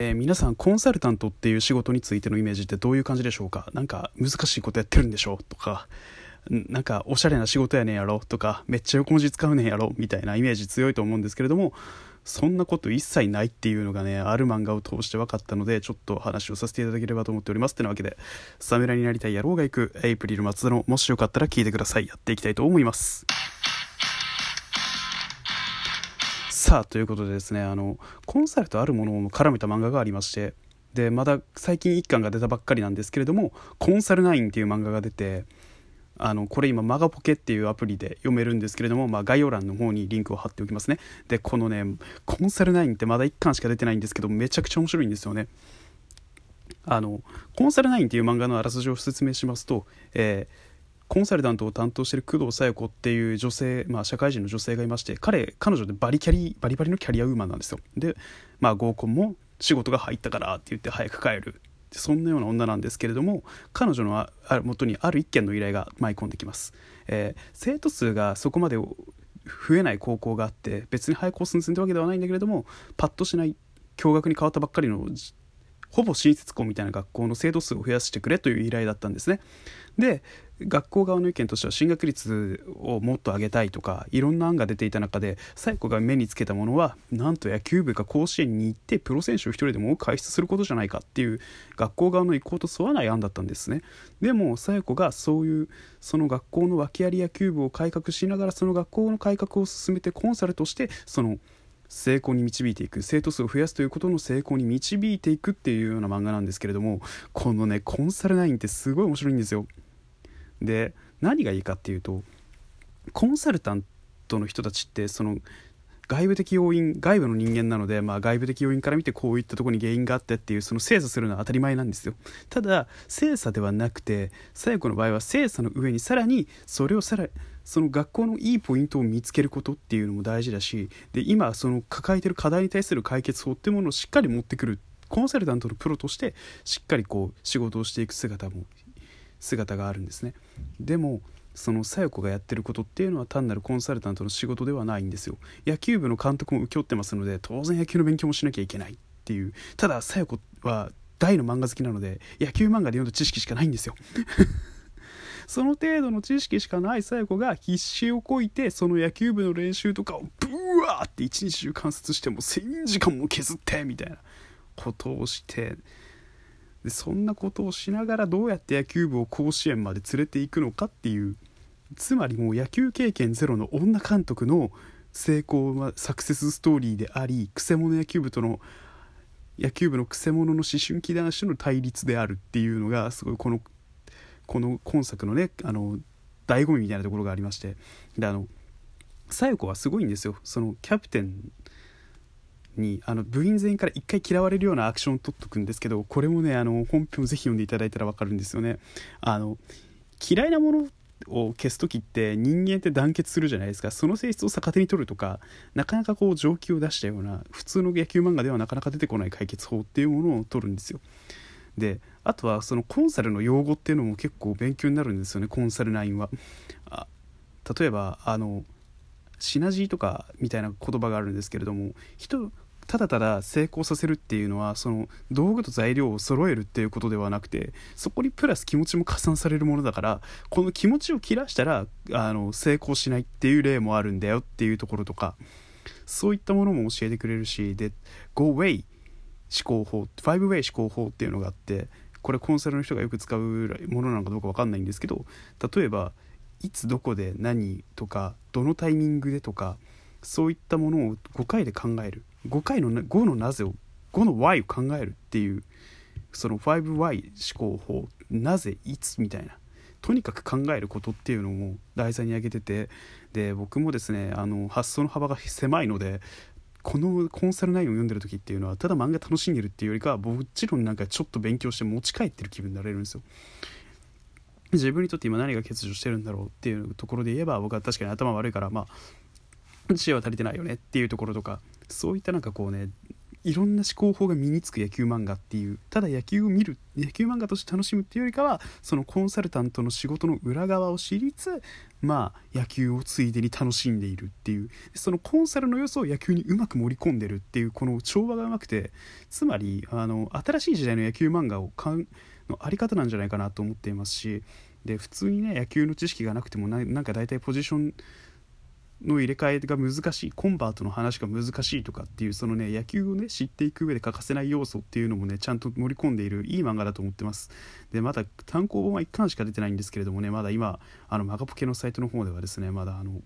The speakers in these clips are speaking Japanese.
えー皆さんコンサルタントっていう仕事についてのイメージってどういう感じでしょうか？なんか難しいことやってるんでしょとかなんかおしゃれな仕事やねんやろ？とかめっちゃ横文字使うねんやろ？みたいなイメージ強いと思うんですけれどもそんなこと一切ないっていうのがねある漫画を通して分かったのでちょっと話をさせていただければと思っております。ってなわけで侍になりたい野郎が行くエイプリル松田のもしよかったら聞いてください。やっていきたいと思います。さあということでですねあのコンサルとあるものを絡めた漫画がありましてでまだ最近1巻が出たばっかりなんですけれども「コンサル9」っていう漫画が出てあのこれ今マガポケっていうアプリで読めるんですけれども、まあ、概要欄の方にリンクを貼っておきますね。でこのね「コンサル9」ってまだ1巻しか出てないんですけどめちゃくちゃ面白いんですよね。あのコンサル9っていう漫画のあらすじを説明しますと、えーコンサルタントを担当している工藤紗友子っていう女性、まあ、社会人の女性がいまして彼彼女でバリキャリバリバリのキャリアウーマンなんですよ。で、まあ、合コンも仕事が入ったからって言って早く帰る。そんなような女なんですけれども彼女のああ元にある一件の依頼が舞い込んできます、えー生徒数がそこまで増えない高校があって別に廃校寸前ってわけではないんだけれどもパッとしない共学に変わったばっかりのほぼ新設校みたいな学校の生徒数を増やしてくれという依頼だったんですね。で学校側の意見としては進学率をもっと上げたいとかいろんな案が出ていた中で最子が目につけたものはなんと野球部が甲子園に行ってプロ選手を一人でも多く輩出することじゃないかっていう学校側の意向と沿わない案だったんですね。でも紗友子がそういうその学校の訳あり野球部を改革しながらその学校の改革を進めてコンサルとしてその成功に導いていく生徒数を増やすということの成功に導いていくっていうような漫画なんですけれどもこのねコンサル9ってすごい面白いんですよ。で何がいいかっていうとコンサルタントの人たちってその外部的要因外部の人間なので、まあ、外部的要因から見てこういったとこに原因があってっていうその精査するのは当たり前なんですよ。ただ精査ではなくて最後の場合は精査の上にさらにそれをさらその学校のいいポイントを見つけることっていうのも大事だしで今その抱えてる課題に対する解決法っていうものをしっかり持ってくるコンサルタントのプロとしてしっかりこう仕事をしていく姿も姿があるんですね。でもその小夜子がやってることっていうのは単なるコンサルタントの仕事ではないんですよ。野球部の監督も請け負ってますので当然野球の勉強もしなきゃいけないっていう。ただ小夜子は大の漫画好きなので野球漫画で読んだ知識しかないんですよ。その程度の知識しかない小夜子が必死をこいてその野球部の練習とかをブワーって一日中観察しても1000時間も削ってみたいなことをしてでそんなことをしながらどうやって野球部を甲子園まで連れていくのかっていうつまりもう野球経験ゼロの女監督の成功はサクセスストーリーでありくせ者野球部との野球部のくせ者の思春期男子の対立であるっていうのがすごいこのこの今作のねあの醍醐味みたいなところがありまして。であの小夜子はすごいんですよ。そのキャプテンにあの部員全員から一回嫌われるようなアクションを取っとくんですけどこれもねあの本編をぜひ読んでいただいたら分かるんですよね。あの嫌いなものを消す時って人間って団結するじゃないですか。その性質を逆手に取るとかなかなかこう上級を出したような普通の野球漫画ではなかなか出てこない解決法っていうものを取るんですよ。であとはそのコンサルの用語っていうのも結構勉強になるんですよねコンサル9は。あ例えばあのシナジーとかみたいな言葉があるんですけれども人ただただ成功させるっていうのはその道具と材料を揃えるっていうことではなくてそこにプラス気持ちも加算されるものだからこの気持ちを切らしたらあの成功しないっていう例もあるんだよっていうところとかそういったものも教えてくれるしで Go Way 思考法 5way 思考法っていうのがあってこれコンサルの人がよく使うものなのかどうか分かんないんですけど例えばいつどこで何とかどのタイミングでとかそういったものを5回で考える。5回の5のなぜを5の Y を考えるっていうその 5Y 思考法なぜいつみたいな。とにかく考えることっていうのも題材に挙げててで僕もですねあの発想の幅が狭いのでこのコンサル内容を読んでる時っていうのはただ漫画楽しんでるっていうよりかはもちろんなんかちょっと勉強して持ち帰ってる気分になれるんですよ。自分にとって今何が欠如してるんだろうっていうところで言えば僕は確かに頭悪いからまあ知恵は足りてないよねっていうところとかそういったなんかこうねいろんな思考法が身につく野球漫画っていうただ野球を見る野球漫画として楽しむっていうよりかはそのコンサルタントの仕事の裏側を知りつまあ野球をついでに楽しんでいるっていう。そのコンサルの要素を野球にうまく盛り込んでるっていうこの調和がうまくてつまりあの新しい時代の野球漫画をかんのあり方なんじゃないかなと思っていますしで普通にね野球の知識がなくてもなんか大体ポジションの入れ替えが難しいコンバートの話が難しいとかっていうそのね野球をね知っていく上で欠かせない要素っていうのもねちゃんと盛り込んでいるいい漫画だと思ってます。でまだ単行本は1巻しか出てないんですけれどもねまだ今あのマガポケのサイトの方ではですねまだあの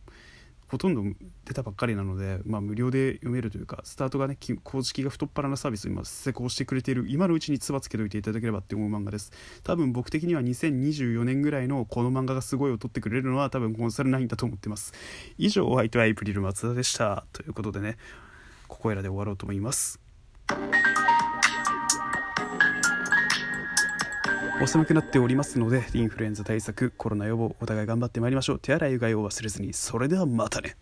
ほとんど出たばっかりなので、まあ、無料で読めるというかスタートがね公式が太っ腹なサービスを今施工してくれている今のうちにつばつけといていただければって思う漫画です。多分僕的には2024年ぐらいのこの漫画がすごいを取ってくれるのは多分コンサル9だと思ってます。以上お相手はエイプリル松田でした。ということでねここいらで終わろうと思います。お寒くなっておりますのでインフルエンザ対策コロナ予防お互い頑張ってまいりましょう。手洗いうがいを忘れずに。それではまたね。